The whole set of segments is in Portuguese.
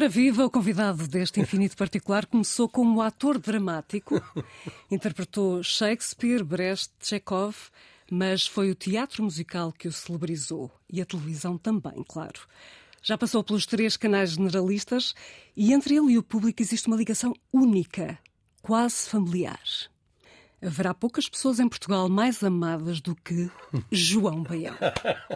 Ora viva, o convidado deste Infinito Particular começou como ator dramático, interpretou Shakespeare, Brecht, Chekhov, mas foi o teatro musical que o celebrizou e a televisão também, claro. Já passou pelos três canais generalistas e entre ele e o público existe uma ligação única, quase familiar. Haverá poucas pessoas em Portugal mais amadas do que João Baião.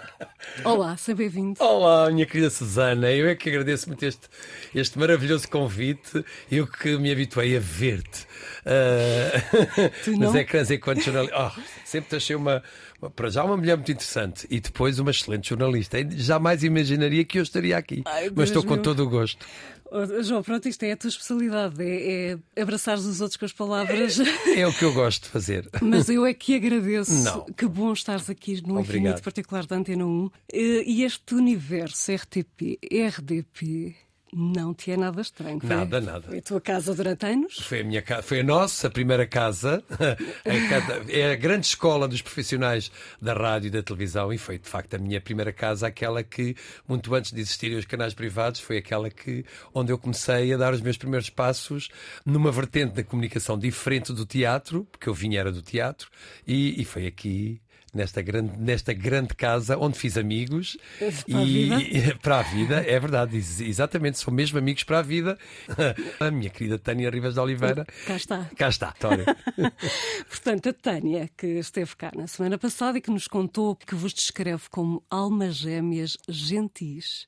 Olá, seja bem-vindo. Olá, minha querida Susana. Eu é que agradeço muito este, este maravilhoso convite. Eu que me habituei a ver-te uh, nos ecrãs enquanto jornalista. Oh, sempre te achei uma, para já uma mulher muito interessante e depois uma excelente jornalista. Jamais imaginaria que eu estaria aqui, Ai, mas estou com todo o gosto. Oh, João, pronto, isto é a tua especialidade, é, é abraçar os outros com as palavras. É, é, o que eu gosto de fazer. Mas eu é que agradeço. Não. Que bom estares aqui no Obrigado. Infinito Particular da Antena 1. E este universo RTP, RDP, não te é nada estranho. Foi, nada, nada. Foi a tua casa durante anos? Foi a minha casa, foi a nossa primeira casa. é a grande escola dos profissionais da rádio e da televisão e foi de facto a minha primeira casa, aquela que, muito antes de existirem os canais privados, foi aquela que onde eu comecei a dar os meus primeiros passos numa vertente da comunicação diferente do teatro, porque eu vinha era do teatro, e, e foi aqui nesta grande, nesta grande casa onde fiz amigos para e a vida. para a vida, é verdade, exatamente, são mesmo amigos para a vida. A minha querida Tânia Rivas de Oliveira. Cá está. Cá está, Tória. Portanto, a Tânia, que esteve cá na semana passada e que nos contou que vos descreve como almas gêmeas gentis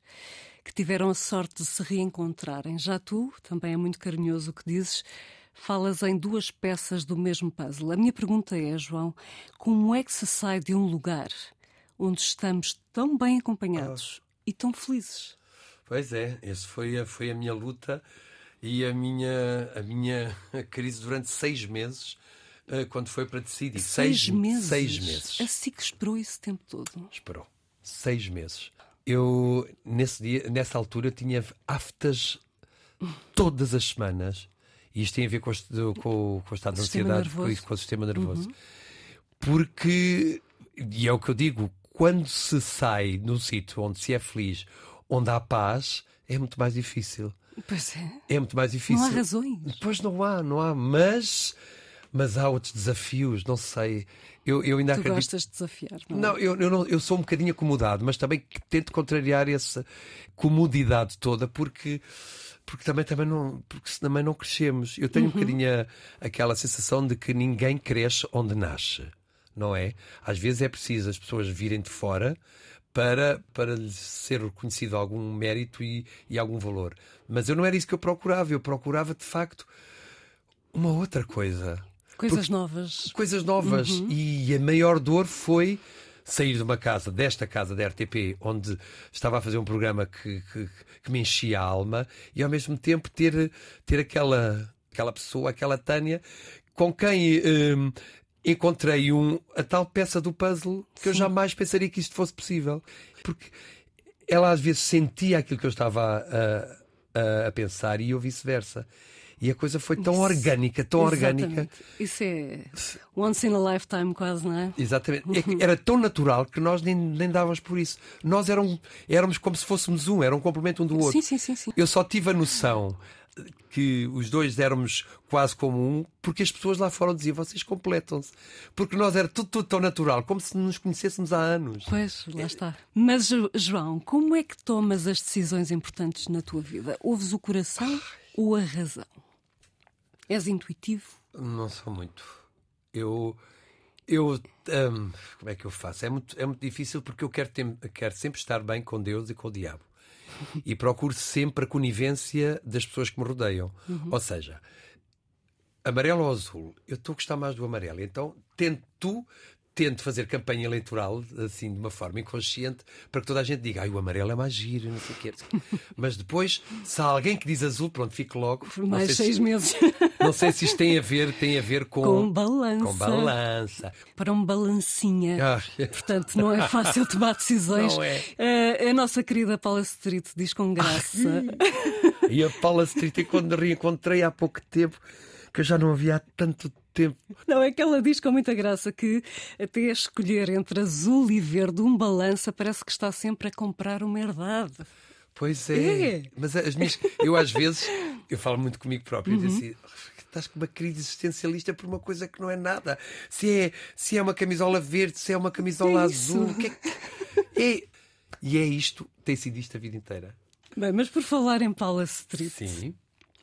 que tiveram a sorte de se reencontrarem. Já tu, também é muito carinhoso o que dizes, falas em duas peças do mesmo puzzle. A minha pergunta é, João, como é que se sai de um lugar onde estamos tão bem acompanhados ah. e tão felizes? Pois é, essa foi a, foi a minha luta e a minha, a minha crise durante seis meses eh, quando foi para decidir. Seis, seis meses? Seis meses. Assim que esperou esse tempo todo? Esperou. Seis meses. Eu, nesse dia, nessa altura, tinha aftas todas as semanas e isto tem a ver com, o, com, com o estado de ansiedade, com, com, o sistema nervoso. Uhum. Porque, e é o que eu digo, quando se sai num sítio onde se é feliz, onde há paz, é muito mais difícil. Pois é. É muito mais difícil. Não há razões. Pois não há, não há. Mas, mas há outros desafios, não sei. Eu, eu ainda tu acredito... gostas de desafiar, não, é? não, eu, eu, não, eu sou um bocadinho acomodado, mas também tento contrariar essa comodidade toda, porque porque também, também não, porque também não crescemos. Eu tenho uhum. um bocadinho a, aquela sensação de que ninguém cresce onde nasce, não é? Às vezes é preciso as pessoas virem de fora para, para ser reconhecido algum mérito e, e algum valor. Mas eu não era isso que eu procurava, eu procurava de facto uma outra coisa. Coisas porque, novas. Coisas novas. Uhum. E a maior dor foi sair de uma casa, desta casa da RTP, onde estava a fazer um programa que, que, que me enchia a alma, e ao mesmo tempo ter, ter aquela, aquela pessoa, aquela Tânia, com quem hum, encontrei um, a tal peça do puzzle que Sim. eu jamais pensaria que isto fosse possível. Porque ela às vezes sentia aquilo que eu estava a, a, a pensar e eu vice-versa. E a coisa foi tão Isso. orgânica, tão Exatamente. orgânica. Isso é once in a lifetime, quase, não é? Exatamente. É era tão natural que nós nem, nem dávamos por isso. Nós éramos, éramos como se fôssemos um, era um complemento um do outro. Sim, sim, sim, sim. Eu só tive a noção que os dois éramos quase como um, porque as pessoas lá fora diziam vocês completam-se. Porque nós era tudo, tudo tão natural, como se nos conhecêssemos há anos. Pois, lá está. Mas, João, como é que tomas as decisões importantes na tua vida? Ouves o coração ou a razão? És intuitivo? Não sou muito. Eu. Eu. Um, como é que eu faço? É muito, é muito difícil porque eu quero, ter, quero sempre estar bem com Deus e com o diabo. E procuro sempre a conivência das pessoas que me rodeiam. Uhum. Ou seja, amarelo ou azul, eu estou a gostar mais do amarelo. Então tento tento fazer campanha eleitoral, assim, de uma forma inconsciente, para que toda a gente diga, ai, o amarelo é mais giro, não sei o quê. Mas depois, se há alguém que diz azul, pronto, fico logo. Por mais seis se, meses. Não sei se isto tem a ver, tem a ver com... Com balança. Com balança. Para um balancinha. Ah. Portanto, não é fácil tomar decisões. Não é. Uh, a nossa querida Paula Street diz com graça. e a Paula Street, quando reencontrei há pouco tempo, que eu já não havia há tanto tempo tempo. Não, é que ela diz com muita graça que até escolher entre azul e verde um balança parece que está sempre a comprar uma herdade. Pois é. É. Mas as minhas. Eu às vezes. Eu falo muito comigo próprio Uhum. e assim. Estás com uma crise existencialista por uma coisa que não é nada. Se é, se é uma camisola verde, se é uma camisola É azul. o Que é, que- é- E é isto, tem sido isto a vida inteira. Bem, mas por falar em Paula Street, Sim.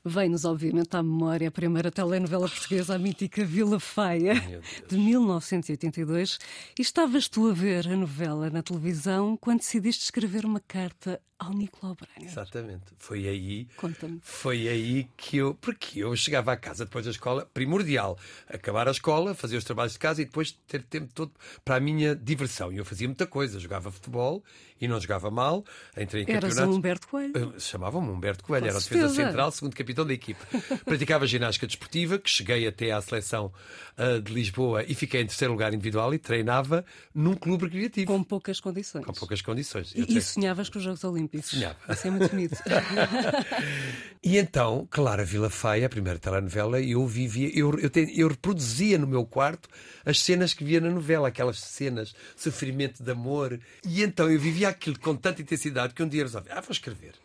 Vem-nos obviamente à memória a primeira telenovela portuguesa, a mítica Vila Deus. de 1982. E estavas tu a ver a novela na televisão quando decidiste escrever uma carta ao Nicolau Braga. Exatamente. Foi aí. Conta-me. Foi aí que eu. Porque eu chegava à casa depois da escola, primordial, acabar a escola, fazer os trabalhos de casa e depois ter tempo todo para a minha diversão. E eu fazia muita coisa. Jogava futebol e não jogava mal. Entrei em Eras o campeonatos. Humberto Coelho. Chamavam-me Humberto Coelho, Com era o defesa certeza. central, segundo capitão da equipe. Praticava ginástica desportiva, que cheguei até à seleção ah, de Lisboa e fiquei em terceiro lugar individual e treinava num clube recreativo. Com poucas condições. Com poucas condições. E, e sonhavas com os Jogos Olímpicos. Sonhava. Isso é muito bonito. E então, claro, a Vila Faia, a primeira telenovela, eu vivia, eu, eu, te- eu reproduzia no meu quarto as cenas que via na novela, aquelas cenas de sofrimento de amor. E então eu vivia aquilo com tanta intensidade que um dia resolvi, ah, vou escrever.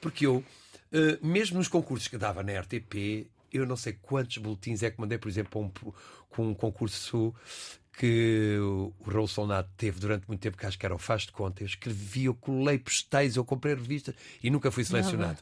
Porque eu, eh, mesmo nos concursos que dava na RTP, eu não sei quantos boletins é que mandei, por exemplo, um, com um concurso que o Raul Solnato teve durante muito tempo, que acho que era o Faz de Conta. Eu escrevi, eu colei postais, eu comprei revistas e nunca fui selecionado.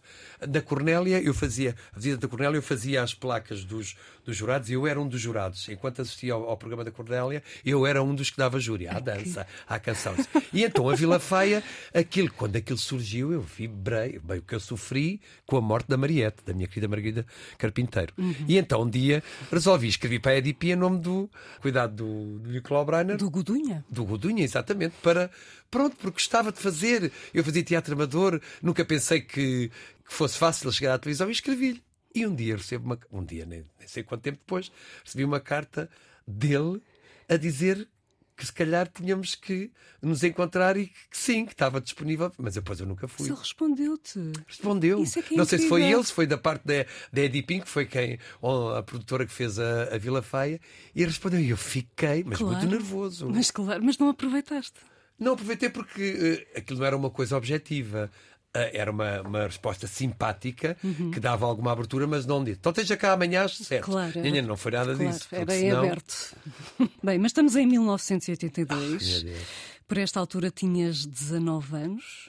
Da Cornélia, eu fazia, a visita da Cornélia, eu fazia as placas dos, dos jurados e eu era um dos jurados. Enquanto assistia ao, ao programa da Cornélia, eu era um dos que dava júri à dança, à canção. E então a Vila Faia, aquilo, quando aquilo surgiu, eu vibrei, bem, o que eu sofri com a morte da Mariette, da minha querida Margarida Carpinteiro. E então um dia resolvi escrever para a EDP em nome do cuidado do, do Nicolau Breiner, Do Godunha. do Godunha, exatamente, para. Pronto, porque gostava de fazer. Eu fazia teatro amador, nunca pensei que, que fosse fácil chegar à televisão e escrevi-lhe. E um dia recebo uma. Um dia, nem, nem sei quanto tempo depois, recebi uma carta dele a dizer que se calhar tínhamos que nos encontrar e que, sim, que estava disponível, mas depois eu nunca fui. Ele respondeu-te. Respondeu. Isso é que é não sei se foi incrível. ele, se foi da parte da, da Eddie Pink, que foi quem, a produtora que fez a, a Vila Faia, e respondeu. E eu fiquei, mas muito Claro. nervoso. Mas claro, mas não aproveitaste. Não aproveitei porque eh, aquilo não era uma coisa objetiva. Ah, era uma, uma resposta simpática que dava alguma abertura, mas não disse. Então esteja cá amanhã às sete. Uhum. Claro, não foi nada Claro, disso. era senão- aberto. Bem, mas estamos em Ai, 1982. meu Deus. Por esta altura tinhas 19 anos.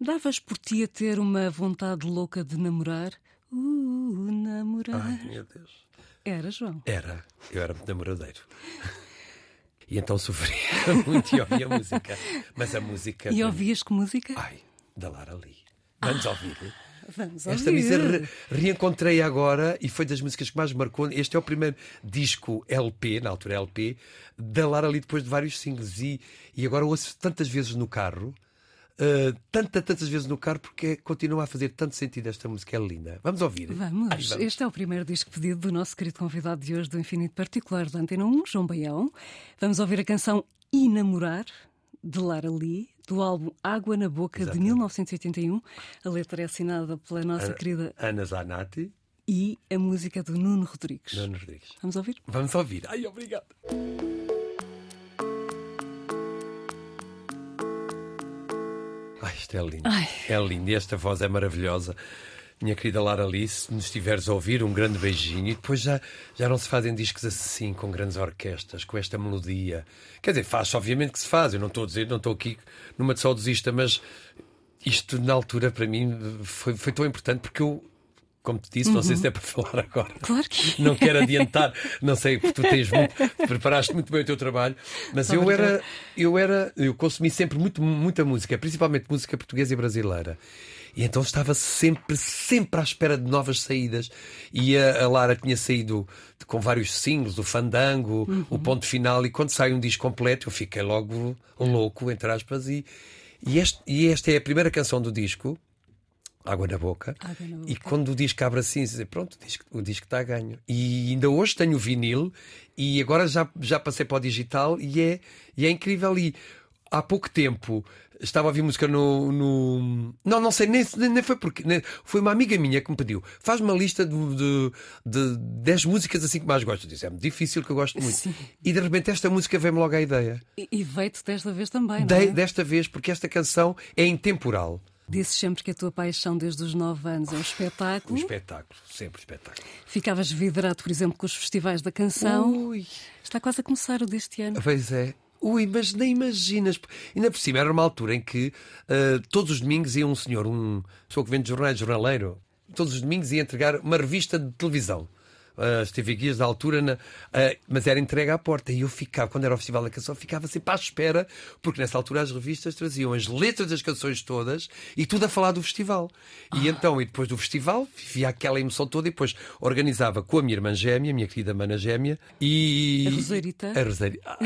Davas por ti a ter uma vontade louca de namorar? Uh, namorar. Ai, meu Deus. Era, João. Era. Eu era muito namoradeiro. E então sofria muito e ouvia música. Mas a música. E ouvias que música? Ai, da Lara Lee. Vamos ouvir. Vamos Esta ouvir. música re- reencontrei agora e foi das músicas que mais marcou. Este é o primeiro disco LP, na altura LP, da Lara Lee depois de vários singles. E, e agora ouço tantas vezes no carro, uh, tanta, tantas vezes no carro, porque continua a fazer tanto sentido esta música. É linda. Vamos ouvir. Vamos. Ai, vamos. Este é o primeiro disco pedido do nosso querido convidado de hoje do Infinito Particular da Antena 1, João Baião. Vamos ouvir a canção Enamorar, de Lara Lee, do álbum Água na Boca, de Exatamente. 1981. A letra é assinada pela nossa querida Ana Zanatti, e a música do Nuno Rodrigues. Nuno Rodrigues. Vamos ouvir? Vamos ouvir. Ai, obrigado. Ai, isto é lindo. Ai. É lindo. E esta voz é maravilhosa. Minha querida Lara Alice, se nos estiveres a ouvir, um grande beijinho. E depois já, já não se fazem discos assim, com grandes orquestras, com esta melodia. Quer dizer, faz obviamente que se faz. Eu não estou a dizer, não estou aqui numa de saudosista, mas isto na altura para mim foi, foi tão importante porque eu, como te disse, não sei se é para falar agora. Claro que Não quero adiantar, não sei, porque tu tens muito, preparaste muito bem o teu trabalho, mas eu era, eu era, eu consumi sempre muito, muita música, principalmente música portuguesa e brasileira. E então estava sempre, sempre à espera de novas saídas. E a, a Lara tinha saído com vários singles, o Fandango, o Ponto Final, e quando sai um disco completo eu fiquei logo louco, entre aspas, e, e, este, e esta é a primeira canção do disco, Água na boca. Água na E quando o disco abre assim, dizer, pronto, o disco, o disco está a ganho. E ainda hoje tenho o vinil e agora já, já passei para o digital e é, e é incrível. E há pouco tempo estava a ouvir música no. no... Não, não sei, nem, nem foi porque. nem- Foi uma amiga minha que me pediu: faz uma lista de, de, de 10 músicas assim que mais gosto. Eu disse: é difícil que eu gosto muito. Sim. E de repente esta música veio-me logo à ideia. E, e veio-te desta vez também, não De- é? Desta vez, porque esta canção é intemporal. Disse sempre que a tua paixão desde os 9 anos é o espetáculo. O espetáculo, sempre espetáculo. Ficavas vidrado, por exemplo, com os festivais da canção. Ui. Está quase a começar o deste ano. Pois é. Ui, mas nem imaginas. Ainda por cima, era uma altura em que uh, todos os domingos ia um senhor, um pessoa que vende jornais, jornaleiro, todos os domingos ia entregar uma revista de televisão. Uh, estive aqui da altura, na, uh, mas era entregue à porta. E eu ficava, quando era o Festival da Canção, ficava sempre à espera, porque nessa altura as revistas traziam as letras das canções todas e tudo a falar do festival. E ah. então, e depois do festival, vivia aquela emoção toda e depois organizava com a minha irmã gêmea, a minha querida mana gêmea, e. A Roserita. A Roserita. Ah,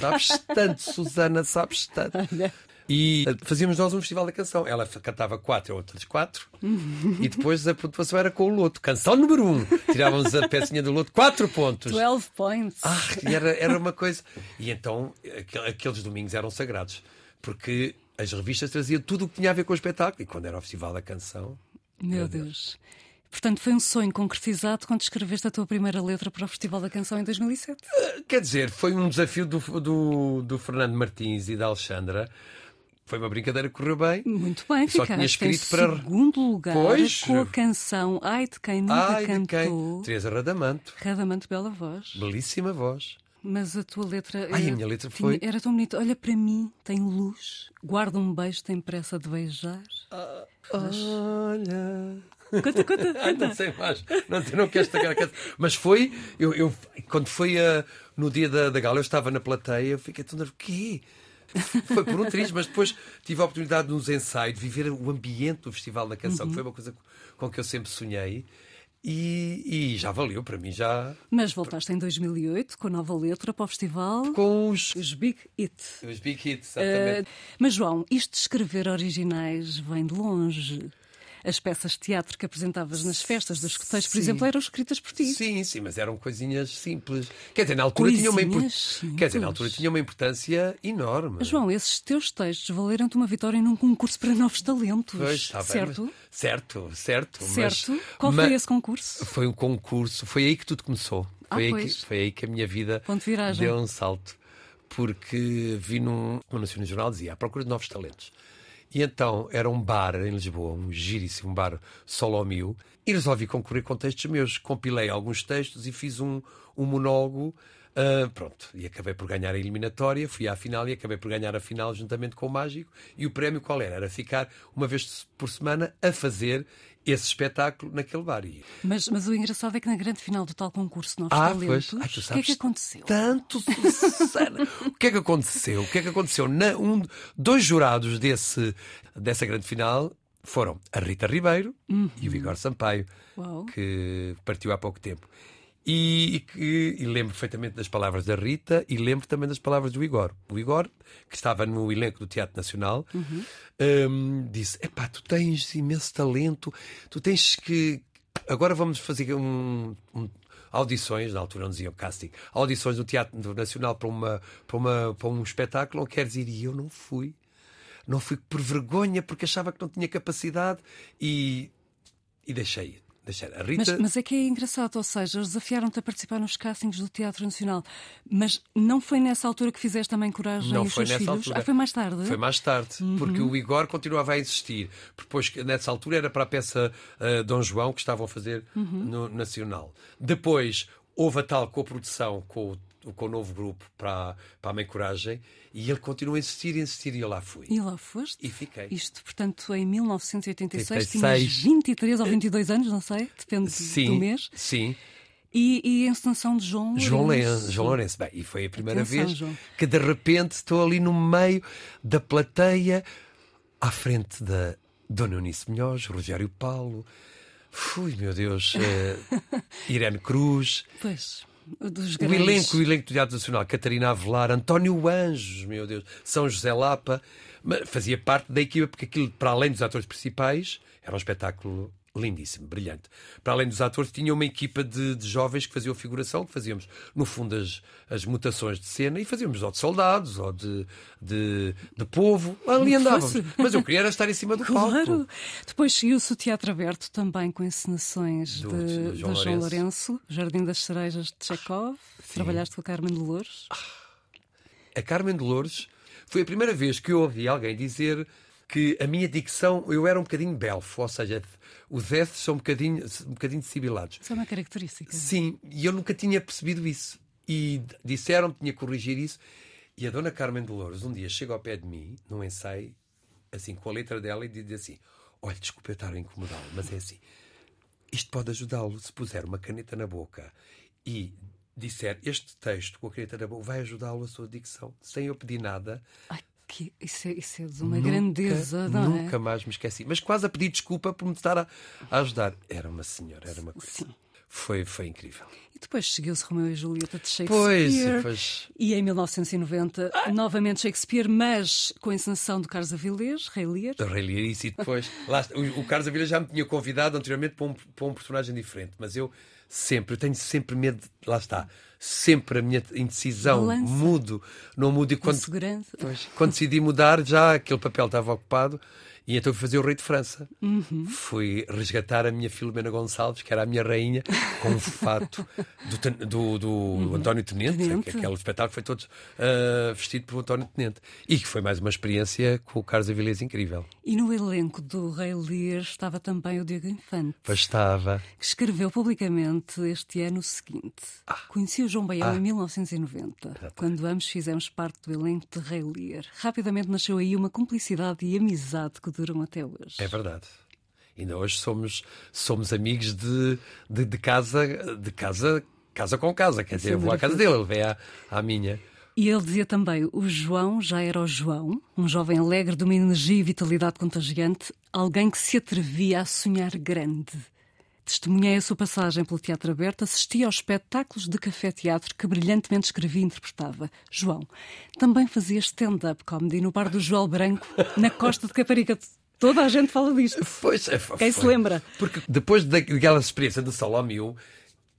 sabes tanto, Susana, sabes tanto. Olha. E eh, fazíamos nós um festival da canção. Ela cantava quatro, outras quatro. e depois a pontuação era com o loto. Canção número um. Tirávamos a pecinha do loto, quatro pontos. 12 points. Ah, era, era uma coisa. E então aqueles domingos eram sagrados. Porque as revistas traziam tudo o que tinha a ver com o espetáculo. E quando era o festival da canção. Meu, meu Deus. Deus. Portanto, foi um sonho concretizado quando escreveste a tua primeira letra para o Festival da Canção em 2007? Eh, quer dizer, foi um desafio do, do, do Fernando Martins e da Alexandra foi uma brincadeira que correu bem. Muito bem, Só tinha escrito para segundo lugar pois... com a canção Ai de quem nunca Ai cantou. De quem? Teresa Radamanto. Radamanto, bela voz. Belíssima voz. Mas a tua letra. Ai, a minha letra foi. Tinha, era tão bonita. Olha para mim, tem luz, guarda um beijo, tem pressa de beijar. Ah, olha. Conta, conta, Ai, não sei mais. Não, não quero estragar a Mas foi. Eu, eu, quando foi uh, no dia da, da gala, eu estava na plateia, eu fiquei tão. O quê? Foi por um triz, mas depois tive a oportunidade nos ensaios de viver o ambiente do Festival da Canção, uhum. que foi uma coisa com que eu sempre sonhei. E, e, já valeu, para mim já. Mas voltaste em 2008 com a nova letra para o festival. Com os. Os Big Hits. Os Big Hits, exatamente. Uh, mas João, isto de escrever originais vem de longe as peças de teatro que apresentavas nas festas dos escuteiros, por exemplo, eram escritas por ti. Sim, sim, mas eram coisinhas simples. Quer dizer, na altura, tinha uma, import... Quer dizer, na altura tinha uma importância enorme. João, esses teus textos valeram-te uma vitória num concurso para novos talentos. Pois, está certo? Bem, mas... Certo, certo. Certo. Mas... Qual foi mas... esse concurso? Foi um concurso, foi aí que tudo começou. Ah, foi, aí que, foi aí que a minha vida de deu um salto. Porque vi num, num Nacional Jornal dizia à procura de novos talentos. E então era um bar em Lisboa, um giríssimo um bar Solomil, e resolvi concorrer com textos meus. Compilei alguns textos e fiz um, um monólogo. Uh, pronto, e acabei por ganhar a eliminatória, fui à final e acabei por ganhar a final juntamente com o Mágico. E o prémio qual era? Era ficar uma vez por semana a fazer esse espetáculo naquele bar. Mas, mas o engraçado é que na grande final do tal concurso Novos ah, Talentos, Ai, o que é que aconteceu? Tanto, Susana. o que é que aconteceu? O que é que aconteceu? Na, um, dois jurados desse, dessa grande final foram a Rita Ribeiro uhum. e o Vigor Sampaio, Uau. que partiu há pouco tempo. E, que, e lembro perfeitamente das palavras da Rita e lembro também das palavras do Igor. O Igor, que estava no elenco do Teatro Nacional, uhum. um, disse: Epá, tu tens imenso talento, tu tens que. Agora vamos fazer um, um audições, na altura não diziam casting, audições no Teatro Nacional para, uma, para, uma, para um espetáculo, não queres ir? E eu não fui. Não fui por vergonha, porque achava que não tinha capacidade e, e deixei deixar. A Rita... mas, mas é que é engraçado, ou seja, desafiaram-te a participar nos castings do Teatro Nacional, mas não foi nessa altura que fizeste também coragem não os foi nessa filhos? Altura. Ah, foi mais tarde? Foi mais tarde, uhum. porque o Igor continuava a insistir. Depois, nessa altura, era para a peça uh, Dom João que estavam a fazer uhum. no Nacional. Depois, houve a tal coprodução com o com o novo grupo para, para a Mãe Coragem e ele continua a insistir, a insistir e eu lá fui. E lá foste? E fiquei. Isto, portanto, em 1986, tinhas 23 ou 22 anos, não sei, depende sim, do mês. Sim. E, e a encenação de João Lourenço. João Lourenço. João Lourenço. Bem, e foi a primeira Atenção, vez João. que de repente estou ali no meio da plateia, à frente da Dona Eunice Melhores, Rogério Paulo, Fui, meu Deus, uh, Irene Cruz. Pois dos grandes... O elenco, o elenco do Teatro Nacional, Catarina Avelar, António Anjos, meu Deus, São José Lapa, fazia parte da equipa, porque aquilo, para além dos atores principais, era um espetáculo lindíssimo, brilhante. Para além dos atores, tinha uma equipa de, de, jovens que faziam figuração, que fazíamos, no fundo, as, as mutações de cena e fazíamos ou de soldados ou de, de, de povo. Ali andávamos. Mas eu queria era estar em cima do claro. palco. Claro. Depois seguiu-se o Teatro Aberto também com encenações do, de, João, João Lourenço. Jardim das Cerejas de Chekhov. Ah, Trabalhaste com a Carmen Dolores. A Carmen Dolores foi a primeira vez que eu ouvi alguém dizer que a minha dicção, eu era um bocadinho belfo, ou seja, os S são um bocadinho, um bocadinho sibilados. Isso é uma característica. Sim, e eu nunca tinha percebido isso. E disseram-me que tinha que corrigir isso. E a dona Carmen Dolores um dia chega ao pé de mim, num ensaio, assim, com a letra dela, e diz assim: Olha, desculpe eu estar a incomodá-lo, mas é assim. Isto pode ajudá-lo se puser uma caneta na boca e disser este texto com a caneta na boca, vai ajudá-lo a sua dicção, sem eu pedir nada. Ai, que, isso, é, isso é de uma nunca, grandeza, não nunca é? Nunca mais me esqueci. Mas quase a pedir desculpa por me estar a, a ajudar. Era uma senhora, era uma coisa. Sim. Foi, foi incrível. E depois seguiu-se Romeu e Julieta de Shakespeare. Pois, pois. E em 1990, ah. novamente Shakespeare, mas com a encenação do Carlos Avilés, Rei Lear. Rei Lear, isso e depois. lá, o, o Carlos Avilés já me tinha convidado anteriormente para um, para um personagem diferente, mas eu sempre, eu tenho sempre medo, de, lá está, sempre a minha indecisão, Balança. mudo, não mudo e quando, quando decidi mudar, já aquele papel estava ocupado e então fui fazer o Rei de França. Uhum. Fui resgatar a minha Filomena Gonçalves, que era a minha rainha, com um fato do, do, do uhum. António Tenente, Tenente. Que, aquele espetáculo foi todo uh, vestido por António Tenente. E que foi mais uma experiência com o Carlos Avilés incrível. E no elenco do Rei Lear estava também o Diego Infante. Pois estava. Que escreveu publicamente este ano o seguinte: ah. Conheci o João Baião ah. em 1990, Exatamente. quando ambos fizemos parte do elenco de Rei Lear. Rapidamente nasceu aí uma cumplicidade e amizade que duram até hoje. É verdade. Ainda hoje somos, somos amigos de, de, de casa, de casa, casa com casa. Quer dizer, eu vou à casa dele, ele vem à, à minha. E ele dizia também: o João já era o João, um jovem alegre de uma energia e vitalidade contagiante, alguém que se atrevia a sonhar grande. Testemunhei a sua passagem pelo Teatro Aberto, assisti aos espetáculos de café-teatro que brilhantemente escrevia e interpretava. João também fazia stand-up comedy no bar do João Branco, na costa de Caparica. Toda a gente fala disto. Pois, é, Quem se lembra? Porque depois daquela experiência de Salomio,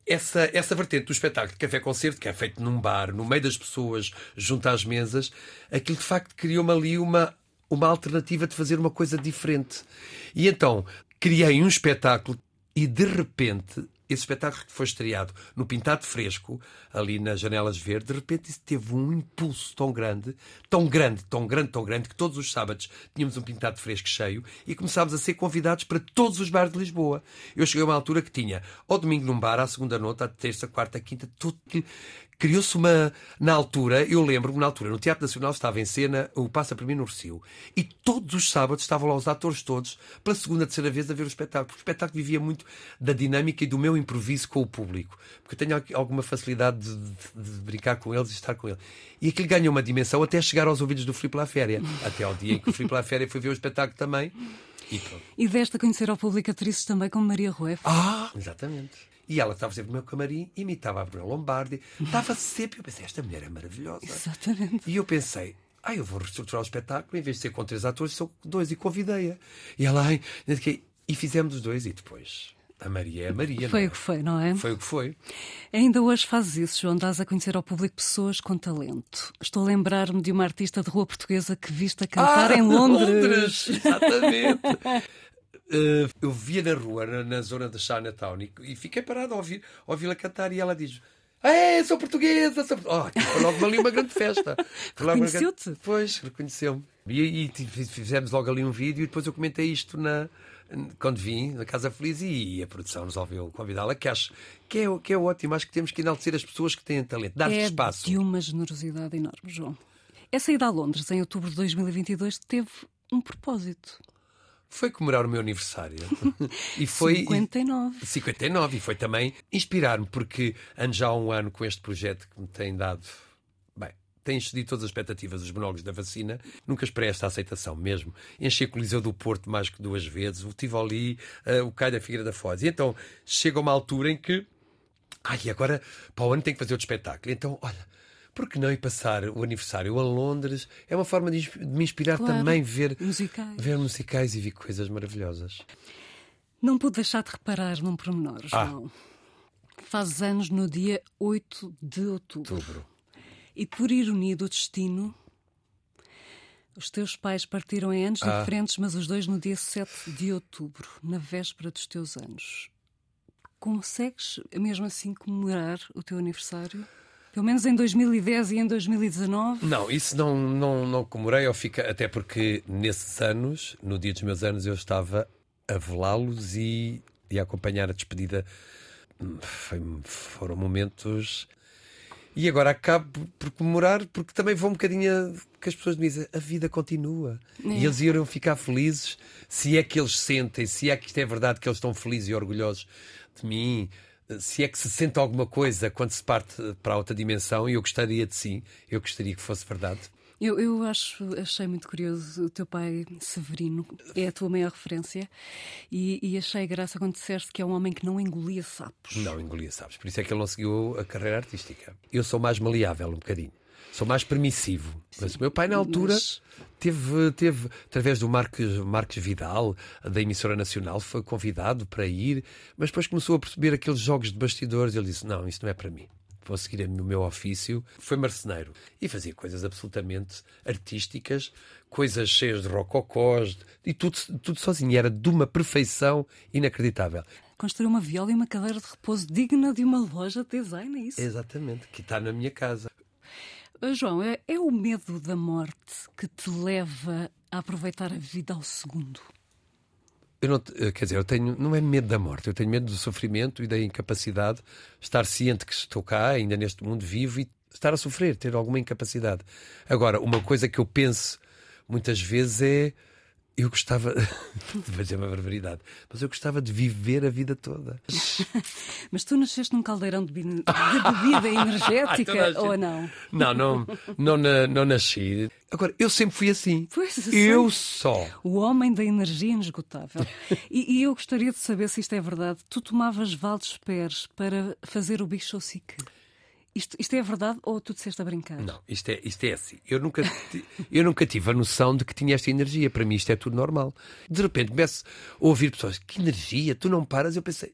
essa, essa vertente do espetáculo de café-concerto, que é feito num bar, no meio das pessoas, junto às mesas, aquilo de facto criou-me ali uma, uma alternativa de fazer uma coisa diferente. E então criei um espetáculo e de repente esse espetáculo que foi estreado no Pintado Fresco, ali nas Janelas Verdes, de repente isso teve um impulso tão grande, tão grande, tão grande, tão grande, que todos os sábados tínhamos um Pintado Fresco cheio e começámos a ser convidados para todos os bares de Lisboa. Eu cheguei a uma altura que tinha ao domingo num bar, à segunda noite, à terça, quarta, quinta, tudo criou-se uma. Na altura, eu lembro-me, na altura, no Teatro Nacional estava em cena o Passa para mim no Recio. E todos os sábados estavam lá os atores todos, pela segunda, terceira vez, a ver o espetáculo. Porque o espetáculo vivia muito da dinâmica e do meu improviso com o público. Porque eu tenho alguma facilidade de, de, de brincar com eles e estar com eles. E aquilo ganhou uma dimensão até chegar aos ouvidos do Filipe La Féria. até ao dia em que o Filipe La Féria foi ver o espetáculo também. E, e deste a conhecer ao público atrizes também como Maria Rueff. Ah, exatamente. E ela estava sempre no meu camarim, imitava a Bruna Lombardi, estava sempre. Eu pensei, esta mulher é maravilhosa. Exatamente. E eu pensei, ah, eu vou reestruturar o espetáculo, em vez de ser com três atores, sou dois, e convidei-a. E ela, ai, e fizemos os dois, e depois. A Maria é a Maria. Foi é? o que foi, não é? Foi o que foi. Ainda hoje fazes isso, João. Dás a conhecer ao público pessoas com talento. Estou a lembrar-me de uma artista de rua portuguesa que viste a cantar ah, em Londres. Londres, exatamente. Uh, eu via na rua, na, na zona de Chinatown, e, e fiquei parado a ouvir, ouvi-la cantar e ela diz. É, sou portuguesa! Sou... Oh, foi logo ali uma grande festa. Reconheceu-te? Grande... Pois, reconheceu-me. E, e, fizemos logo ali um vídeo e depois eu comentei isto na, quando vim na Casa Feliz e a produção resolveu convidá-la, que acho que é, que é ótimo. Acho que temos que enaltecer as pessoas que têm talento, dar-lhes é espaço. de uma generosidade enorme, João. Essa ida a Londres em outubro de 2022 teve um propósito foi comemorar o meu aniversário. e foi 59. 59 e foi também inspirar-me porque ando já há um ano com este projeto que me tem dado bem, tem excedido todas as expectativas, os monólogos da vacina. Nunca esperei esta aceitação mesmo. Enchi o Coliseu do Porto mais que duas vezes, o Tivoli, uh, o Caio da Figueira da Foz. E então chega uma altura em que. Ai, agora para o ano tem que fazer outro espetáculo. Então, olha, por que não ir passar o aniversário a Londres? É uma forma de, me inspirar claro, também, ver musicais. ver musicais e ver coisas maravilhosas. Não pude deixar de reparar num pormenor, ah. João. Ah. Faz anos no dia 8 de outubro. outubro. E por ironia do destino, os teus pais partiram em anos ah. diferentes, mas os dois no dia 7 de outubro, na véspera dos teus anos. Consegues mesmo assim comemorar o teu aniversário? Pelo menos em 2010 e em 2019? Não, isso não, não, não comemorei, ou fica, até porque nesses anos, no dia dos meus anos, eu estava a velá-los e, e a acompanhar a despedida. Foi, foram momentos. E agora acabo por comemorar, porque também vou um bocadinho que as pessoas me dizem a vida continua. É. E eles iriam ficar felizes se é que eles sentem, se é que isto é verdade que eles estão felizes e orgulhosos de mim, se é que se sente alguma coisa quando se parte para outra dimensão, e eu gostaria de sim, eu gostaria que fosse verdade. Eu, eu acho, achei muito curioso o teu pai Severino, é a tua maior referência, e, e, achei graça quando disseste que é um homem que não engolia sapos. Não engolia sapos, por isso é que ele não seguiu a carreira artística. Eu sou mais maleável um bocadinho, sou mais permissivo. Mas o meu pai, na altura, Mas... teve, teve, através do Marques, Marques Vidal, da emissora nacional, foi convidado para ir, mas depois começou a perceber aqueles jogos de bastidores e ele disse: Não, isso não é para mim vou seguir o meu ofício, foi marceneiro e fazia coisas absolutamente artísticas, coisas cheias de rococós e tudo, tudo sozinho. Era de uma perfeição inacreditável. Construiu uma viola e uma cadeira de repouso digna de uma loja de design, é isso? Exatamente, que está na minha casa. Uh, João, é, é o medo da morte que te leva a aproveitar a vida ao segundo? eu não, eh, quer dizer, eu tenho, não é medo da morte, eu tenho medo do sofrimento e da incapacidade, estar ciente que estou cá, ainda neste mundo vivo e estar a sofrer, ter alguma incapacidade. Agora, uma coisa que eu penso muitas vezes é eu gostava, vai dizer uma barbaridade, mas eu gostava de viver a vida toda. mas tu nasceste num caldeirão de, bebida energética ou não? Não, não, não, não, não nasci. Agora, eu sempre fui assim. Pois, eu só. O homem da energia inesgotável. e, e, eu gostaria de saber se isto é verdade. Tu tomavas Valdes Pérez para fazer o bicho sique? Isto, isto é verdade ou tu disseste a brincar? Não, isto é, isto é assim. Eu nunca, eu nunca tive a noção de que tinha esta energia. Para mim isto é tudo normal. De repente começo a ouvir pessoas, que energia, tu não paras. Eu pensei,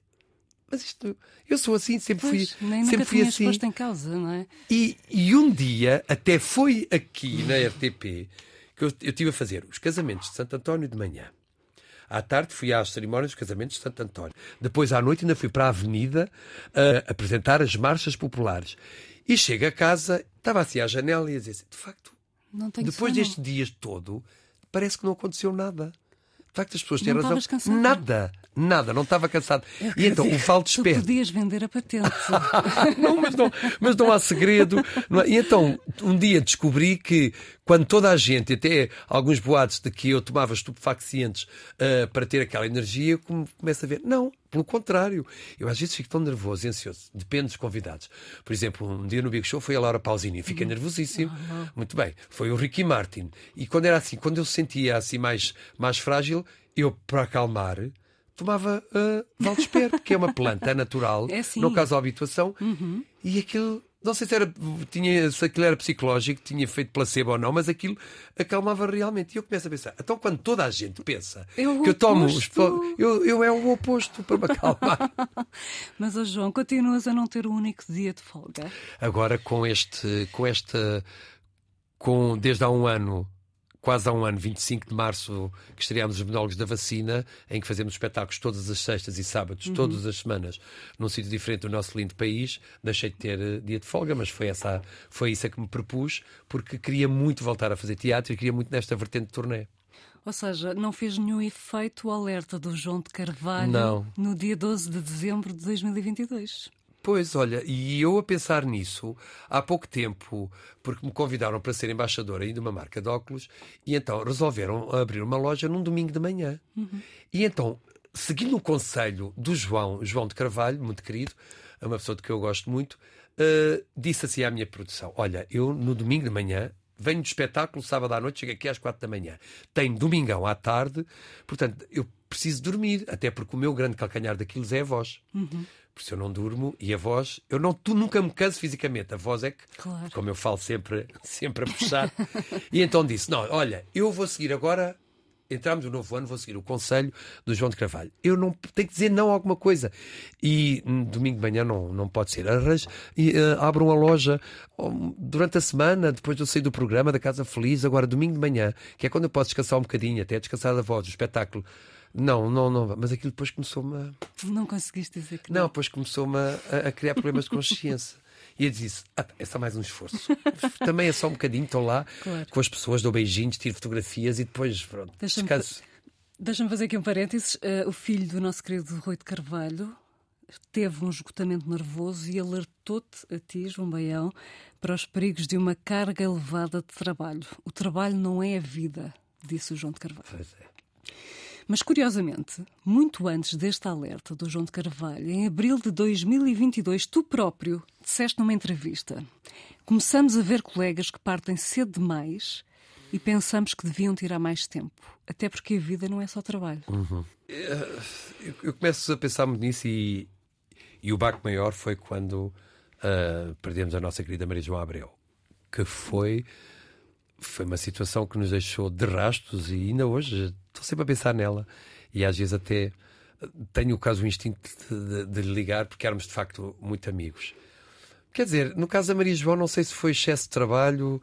mas isto, eu sou assim, sempre pois, fui, nem sempre fui assim. em causa, não é? E, e um dia, até foi aqui na RTP, que eu, eu tive a fazer os casamentos de Santo António de manhã. À tarde fui às cerimónias dos casamentos de Santo António. Depois, à noite, ainda fui para a Avenida a apresentar as marchas populares. E chego a casa, estava assim à janela e ia dizer assim, de facto, depois destes dias todo, parece que não aconteceu nada. Facto, as pessoas têm não razão. Cansado. Nada, nada, não estava cansado. E então o Val Tu podias vender a patente. não, mas não, mas não há segredo. Não há... E então, um dia descobri que quando toda a gente, até alguns boatos de que eu tomava estupefacientes uh, para ter aquela energia, como começo a ver, não, pelo contrário. Eu às vezes fico tão nervoso e ansioso, depende dos convidados. Por exemplo, um dia no Big Show foi a Laura Pausini, fiquei uhum. nervosíssimo. Uhum. Muito bem, foi o Ricky Martin. E quando era assim, quando eu sentia assim mais, mais frágil, eu, para acalmar, tomava uh, Valdesper, que é uma planta natural, é assim. não causa habituação, uhum. e aquilo não sei se, era, tinha, se aquilo era psicológico, tinha feito placebo ou não, mas aquilo acalmava realmente. E eu começo a pensar, então quando toda a gente pensa é que eu tomo os, eu, eu é o oposto para me acalmar. mas, oh João, continuas a não ter o um único dia de folga? Agora com este, com esta, com, desde há um ano quase há um ano, 25 de março, que estreámos os monólogos da vacina, em que fazemos espetáculos todas as sextas e sábados, uhum. todas as semanas, num sítio diferente do nosso lindo país. Deixei de ter uh, dia de folga, mas foi, essa, foi isso a que me propus, porque queria muito voltar a fazer teatro e queria muito nesta vertente de turnê. Ou seja, não fez nenhum efeito o alerta do João de Carvalho não. no dia 12 de dezembro de 2022. Pois, olha, e eu a pensar nisso há pouco tempo, porque me convidaram para ser embaixador aí de uma marca de óculos, e então resolveram abrir uma loja num domingo de manhã. Uhum. E então, seguindo o conselho do João, João de Carvalho, muito querido, é uma pessoa de que eu gosto muito, uh, disse assim à minha produção: Olha, eu no domingo de manhã venho do espetáculo, sábado à noite, chego aqui às quatro da manhã. Tenho domingão à tarde, portanto, eu preciso dormir, até porque o meu grande calcanhar daquilo é a voz. Uhum. Por isso eu não durmo e a voz, eu não, tu nunca me canso fisicamente, a voz é que, claro. como eu falo sempre, sempre a puxar. e então disse: Não, olha, eu vou seguir agora entramos no novo ano, vou seguir o conselho do João de Carvalho. Eu não tenho que dizer não a alguma coisa. E hum, domingo de manhã não, não pode ser. Arranjo, e, uh, abro uma loja um, durante a semana, depois de eu sair do programa da Casa Feliz, agora domingo de manhã, que é quando eu posso descansar um bocadinho, até descansar da voz, do espetáculo. Não, não, não. Mas aquilo depois começou-me a. Não conseguiste dizer que não. Não, depois começou-me a, a criar problemas de consciência. E eu disse: ah, é só mais um esforço. Também é só um bocadinho, estou lá Claro. com as pessoas, dou beijinhos, tiro fotografias e depois, pronto, Deixa-me descanso. Deixa-me fazer aqui um parênteses. Eh, o filho do nosso querido Rui de Carvalho teve um esgotamento nervoso e alertou-te a ti, João Baião, para os perigos de uma carga elevada de trabalho. O trabalho não é a vida, disse o João de Carvalho. Pois é. Mas, curiosamente, muito antes deste alerta do João de Carvalho, em abril de 2022, tu próprio disseste numa entrevista: Começamos a ver colegas que partem cedo demais e pensamos que deviam tirar mais tempo, até porque a vida não é só trabalho. Eu, eu começo a pensar muito nisso e, e o baque maior foi quando ah, perdemos a nossa querida Maria João Abreu, que foi, foi uma situação que nos deixou de rastos e ainda hoje estou sempre a pensar nela e às vezes até tenho quase o instinto de, de- de lhe ligar porque éramos de facto muito amigos. Quer dizer, no caso da Maria João, não sei se foi excesso de trabalho,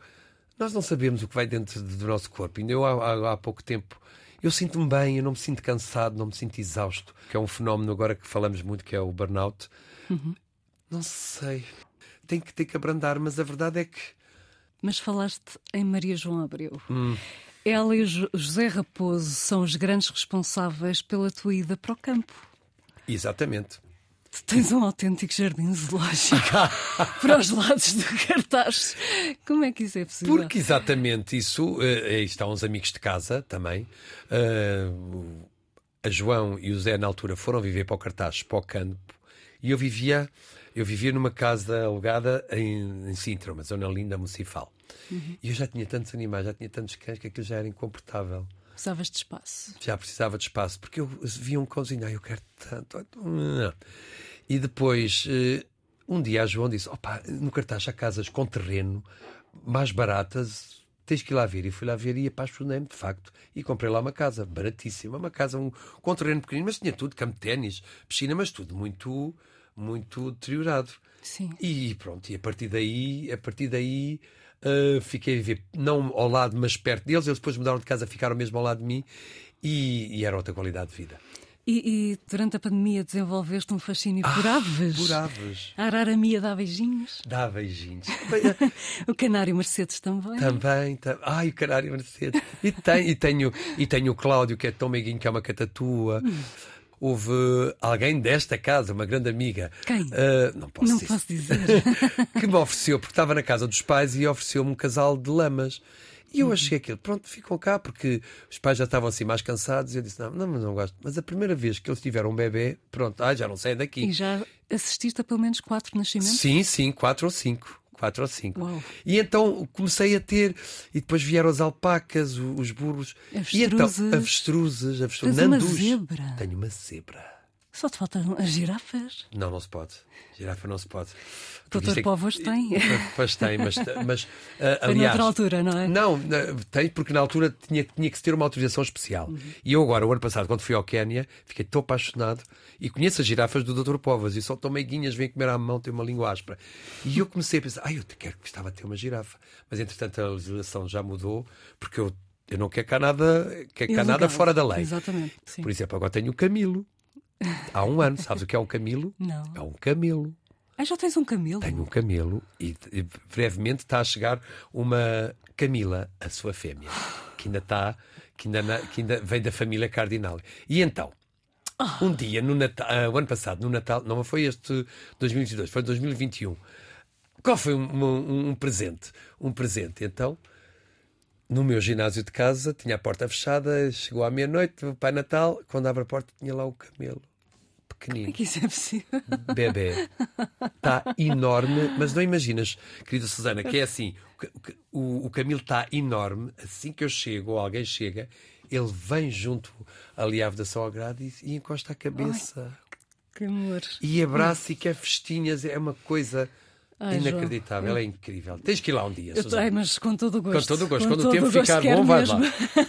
nós não sabemos o que vai dentro de- do nosso corpo. Ainda eu há, há- há pouco tempo eu sinto-me bem, eu não me sinto cansado, não me sinto exausto, que é um fenómeno agora que falamos muito, que é o burnout. Não sei. Tem que ter que abrandar, mas a verdade é que Mas falaste em Maria João Abreu. Hum. Ela e José Raposo são os grandes responsáveis pela tua ida para o campo. Exatamente. Tu tens um autêntico jardim zoológico para os lados do cartaz. Como é que isso é possível? Porque exatamente isso, eh, aí estão uns amigos de casa também. Eh, a João e o Zé, na altura, foram viver para o cartaz, para o campo, e eu vivia, eu vivia numa casa alugada em, em Sintra, uma zona linda municipal. E eu já tinha tantos animais, já tinha tantos cães que aquilo já era incomportável. Precisavas de espaço. já precisava de espaço, porque eu via um cãozinho, "Ai, eu quero tanto. ai, não." E depois, eh, um dia a João disse: opa, no cartaz há casas com terreno mais baratas, tens que ir lá ver. E fui lá ver e apaixonei-me, de facto. E comprei lá uma casa, baratíssima, uma casa um, com terreno pequenino, mas tinha tudo, campo de ténis, piscina, mas tudo muito, muito deteriorado. Sim. E pronto, e a partir daí, a partir daí uh, fiquei a viver não ao lado, mas perto deles. Eles depois mudaram de casa, ficaram mesmo ao lado de mim e, e era outra qualidade de vida. E, e durante a pandemia desenvolveste um fascínio por aves. Por aves. A araramia dá beijinhos. Dá beijinhos. O canário Mercedes também. Também, tam... ai, o canário Mercedes. E, tem, e, tenho, e tenho o Cláudio, que é tão meiguinho, que é uma catatua. Houve alguém desta casa, uma grande amiga. Quem? Uh, não posso Não dizer. posso dizer. que me ofereceu, porque estava na casa dos pais e ofereceu-me um casal de lamas. E Uhum. eu achei aquilo, pronto, ficam cá, porque os pais já estavam assim mais cansados. E eu disse: não, não, mas não gosto. Mas a primeira vez que eles tiveram um bebê, pronto, ah, já não sei daqui. e já assististe a pelo menos quatro nascimentos? Sim, sim, quatro ou cinco. Quatro ou cinco. Uau. E então comecei a ter, e depois vieram as alpacas, os burros, e então Avestruzes. avestruzes, avestruzes, Tens uma zebra. Tenho uma zebra. Só te faltam as girafas. Não, não se pode. Girafa não se pode. Doutor é- Povos tem. Pois tem, mas, mas ah, Foi aliás, noutra altura, não é? Não, tem, porque na altura tinha, tinha que se ter uma autorização especial. Uhum. E eu agora, o ano passado, quando fui ao Quénia, fiquei tão apaixonado e conheço as girafas do Dr. Povas e só tão meiguinhas, vêm comer à mão, têm uma língua áspera. E eu comecei a pensar, ai, eu te quero gostava de ter uma girafa. Mas entretanto a legislação já mudou, porque eu, eu não quero cá nada, quero cá nada fora da lei. Exatamente. Sim. Por exemplo, agora tenho o Camilo. Há um ano, sabes o que é um camelo? Não. É um camelo. Ah, já tens um camelo? Tenho um camelo e, e brevemente está a chegar uma Camila, a sua fêmea, que ainda está, que ainda, na- que ainda vem da família cardinal. E então, um dia, no Natal, ah, o ano passado, no Natal, não foi este 2022, foi 2021. Qual foi um, um- um presente? Um presente, então. No meu ginásio de casa, tinha a porta fechada, chegou à meia-noite, o Pai Natal, quando abre a porta, tinha lá o camelo, pequenino Como é que isso é possível? bebê. Está enorme, mas não imaginas, querida Susana, que é assim: o o, o Camilo está enorme, assim que eu chego, ou alguém chega, ele vem junto ali à vedação ao grado e, e encosta a cabeça. Que amor. E abraça e quer festinhas, é uma coisa Ai, inacreditável, é incrível. Tens que ir lá um dia, Eu ai, mas com todo o gosto. Com todo o gosto. Com Quando o tempo ficar bom, vai lá.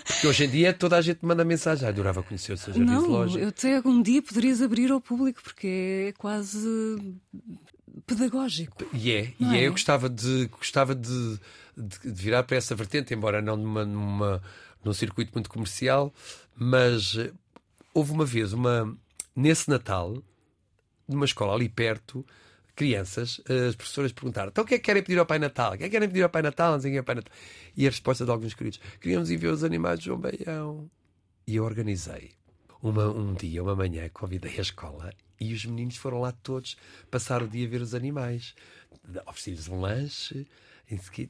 Porque hoje em dia toda a gente manda mensagem. Ah, adorava conhecer o seu jardim Não, zoológico. eu até algum dia poderias abrir ao público, porque é quase pedagógico. E é, e é, é? eu gostava de gostava de, de- de virar para essa vertente, embora não numa, numa, num circuito muito comercial, mas eh, houve uma vez uma nesse Natal, numa escola ali perto, crianças, as professoras perguntaram: então o que é que querem pedir ao Pai Natal? O que é que querem pedir ao Pai Natal? Não sei é Pai Natal. E a resposta de alguns queridos: queríamos ir ver os animais de João Baião. E eu organizei uma, um dia, uma manhã, convidei a escola e os meninos foram lá todos passar o dia a ver os animais. Ofereci-lhes um lanche,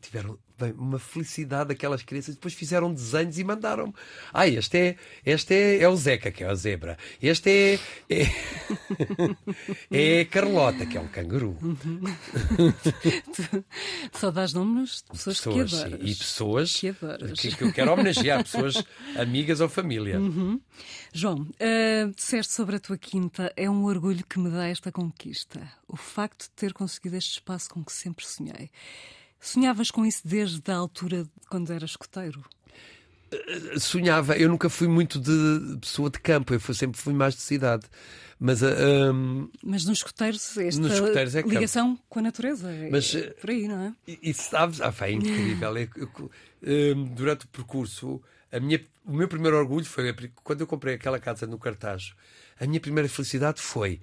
tiveram bem, uma felicidade aquelas crianças. Depois fizeram desenhos e mandaram-me. Ah, este é, este é, é o Zeca, que é a zebra. Este é. É, é Carlota, que é um canguru. Uhum. Só dás nomes de pessoas, pessoas que adoras. E pessoas que, que, que, eu quero homenagear, pessoas amigas ou família. Uhum. João, uh, disseste sobre a tua quinta, é um orgulho que me dá esta conquista. O facto de ter conseguido este espaço com que sempre sonhei. Sonhavas com isso desde a altura de quando eras escoteiro? Eh, sonhava, eu nunca fui muito de pessoa de campo, eu sempre fui mais de cidade. Mas, uh, eh, um... mas nos escoteiros, esta nos é ligação campo. com a natureza é mas, é por aí, não é? E, e sabes, ah, é incrível. eu, durante o percurso, a minha, o meu primeiro orgulho foi quando eu comprei aquela casa no Cartajo. A minha primeira felicidade foi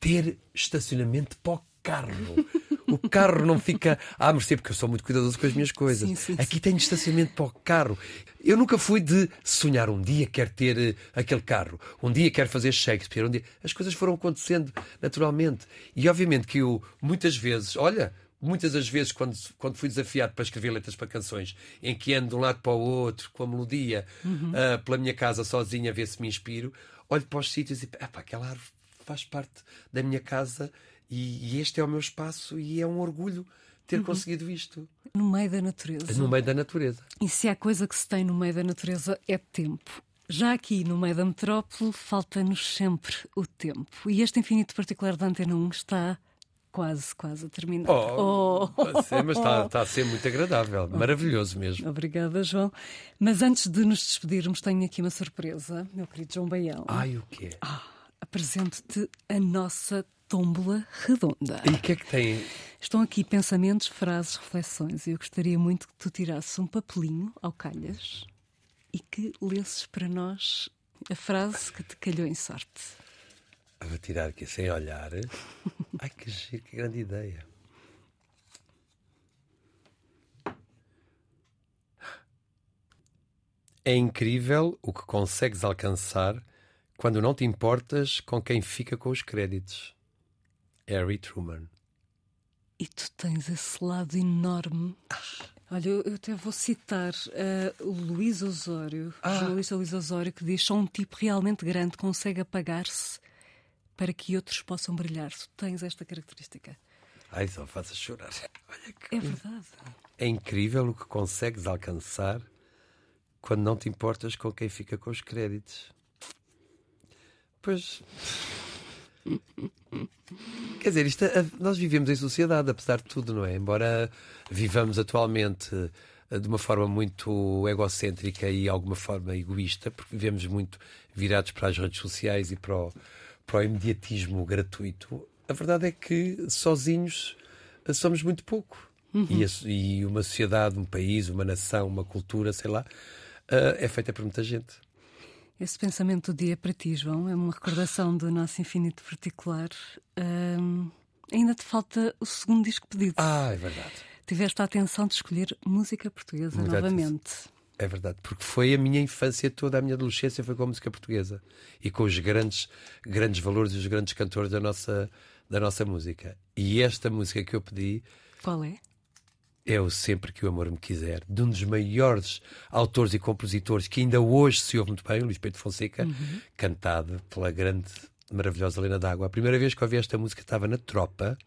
ter estacionamento para o carro. O carro não fica à mercê, porque eu sou muito cuidadoso com as minhas coisas. Sim, sim, Aqui sim. tenho estacionamento para o carro. Eu nunca fui de sonhar um dia quero ter uh, aquele carro, um dia quero fazer Shakespeare, um dia. As coisas foram acontecendo naturalmente. E obviamente que eu, muitas vezes, olha, muitas das vezes, quando, quando fui desafiado para escrever letras para canções, em que ando de um lado para o outro, com a melodia, uhum. uh, pela minha casa sozinha, a ver se me inspiro, olho para os sítios e, pá, aquela árvore faz parte da minha casa e, e, este é o meu espaço e é um orgulho ter uhum. conseguido isto. No meio da natureza. No meio da natureza. E se há coisa que se tem no meio da natureza é tempo. Já aqui no meio da metrópole falta-nos sempre o tempo. E este infinito particular da Antena 1 está quase, quase a terminar. Oh, oh. Ser, mas está, está, a ser muito agradável, maravilhoso mesmo. Obrigada, João. Mas antes de nos despedirmos, tenho aqui uma surpresa, meu querido João Baião. Ai, o quê? Ah, apresento-te a nossa tómbola redonda. E o que é que tem? Estão aqui pensamentos, frases, reflexões. Eu gostaria muito que tu tirasses um papelinho ao calhas e que lesses para nós a frase que te calhou em sorte. Vou tirar aqui sem olhar. Ai, que giro, que grande ideia. É incrível o que consegues alcançar quando não te importas com quem fica com os créditos. Harry Truman. E tu tens esse lado enorme. Olha, eu, eu até vou citar uh, o Luís Osório, ah. o jornalista Luís Osório, que diz: só um tipo realmente grande consegue apagar-se para que outros possam brilhar. Tu tens esta característica. Ai, só faças chorar. Que... É verdade. É incrível o que consegues alcançar quando não te importas com quem fica com os créditos. Pois. Quer dizer, isto, nós vivemos em sociedade, apesar de tudo, não é? Embora vivamos atualmente eh, de uma forma muito egocêntrica e alguma forma egoísta, porque vivemos muito virados para as redes sociais e para o, para o imediatismo gratuito, a verdade é que sozinhos eh, somos muito pouco. Uhum. E, a, e, uma sociedade, um país, uma nação, uma cultura, sei lá, é feita por muita gente. Esse pensamento do dia para ti, João, é uma recordação do nosso infinito particular. Um, ainda te falta o segundo disco pedido. Ah, é verdade. Tiveste a atenção de escolher música portuguesa novamente. É verdade, porque foi a minha infância toda, a minha adolescência foi com a música portuguesa e com os grandes, grandes valores e os grandes cantores da nossa, da nossa música. E esta música que eu pedi. Qual é? É o Sempre que o Amor Me Quiser, de um dos maiores autores e compositores que ainda hoje se ouve muito bem, Luís Pedro Fonseca, uhum. cantado pela grande, maravilhosa Helena D'Água. A primeira vez que ouvi esta música estava na tropa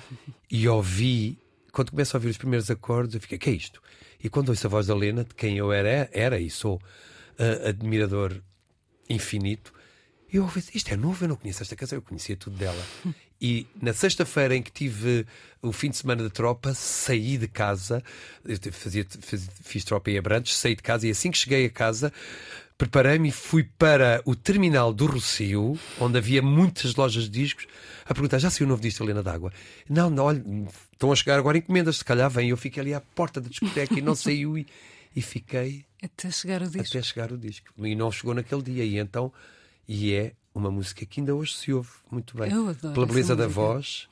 e ouvi, quando começo a ouvir os primeiros acordes, eu fiquei, que é isto? E quando ouço a voz da Helena, de quem eu era, era e sou uh, admirador infinito, eu ouvi, isto é novo, eu não conheço esta canção, eu conhecia tudo dela. E na sexta-feira em que tive o fim de semana de tropa, saí de casa, eu fazia, faz, fiz tropa em Abrantes, saí de casa e assim que cheguei a casa, preparei-me e fui para o terminal do Rocio, onde havia muitas lojas de discos, a perguntar: já saiu o novo disco Helena d'Água? Não, não, olha, estão a chegar agora encomendas, se calhar vem. Eu fiquei ali à porta da discoteca e não saiu e, e fiquei. Até chegar o disco. Até chegar o disco. E não chegou naquele dia. E então e é uma música que ainda hoje se ouve muito bem. Eu adoro pela beleza da voz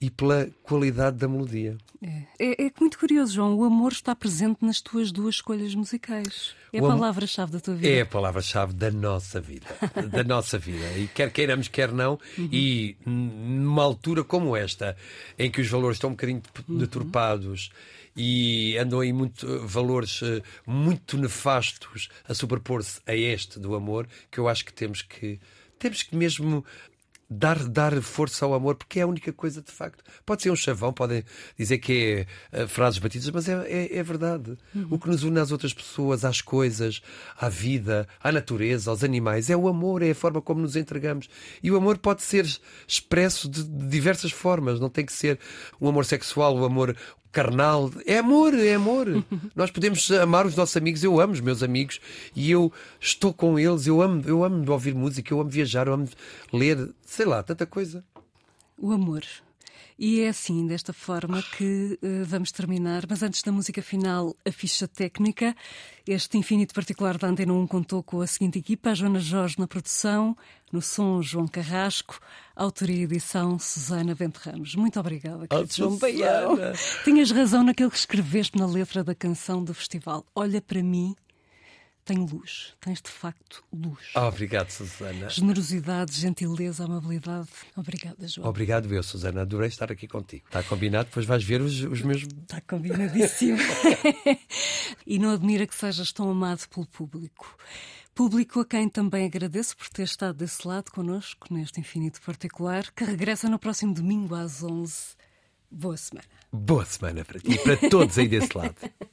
e pela qualidade da melodia. É. É, é muito curioso, João. O amor está presente nas tuas duas escolhas musicais. É a O am- palavra-chave da tua vida. É a palavra-chave da nossa vida. da nossa vida. E quer queiramos, quer não, e n- numa altura como esta, em que os valores estão um bocadinho de- deturpados e andam aí muito, eh, valores eh, muito nefastos a superpor-se a este do amor, que eu acho que temos que temos que mesmo dar, dar força ao amor, porque é a única coisa de facto. Pode ser um chavão, podem dizer que é eh, frases batidas, mas é, é, é verdade. O que nos une às outras pessoas, às coisas, à vida, à natureza, aos animais, é o amor, é a forma como nos entregamos. E o amor pode ser expresso de, de diversas formas, não tem que ser o amor sexual, o amor carnal. É amor, é amor. Nós podemos amar os nossos amigos. Eu amo os meus amigos e eu estou com eles. Eu amo, eu amo ouvir música, eu amo viajar, eu amo ler, sei lá, tanta coisa. O amor. E é assim, desta forma, que eh, vamos terminar. Mas antes da música final, a ficha técnica. Este infinito particular da Antena 1 contou com a seguinte equipa: a Joana Jorge na produção, no som João Carrasco, autoria e edição Susana Bento Ramos. Muito obrigada, querido Oh, João. Baião. Tinhas razão naquilo que escreveste na letra da canção do festival. Olha para mim, tenho luz. Tens de facto luz. Ah, obrigado, Susana. Generosidade, gentileza, amabilidade. Obrigada, João. Obrigado, eu, Susana. Adorei estar aqui contigo. Está combinado, depois vais ver os, os meus. Está combinadíssimo. e não admira que sejas tão amado pelo público. Público a quem também agradeço por ter estado desse lado connosco, neste infinito particular, que regressa no próximo domingo às 11. Boa semana. Boa semana para ti e para todos aí desse lado.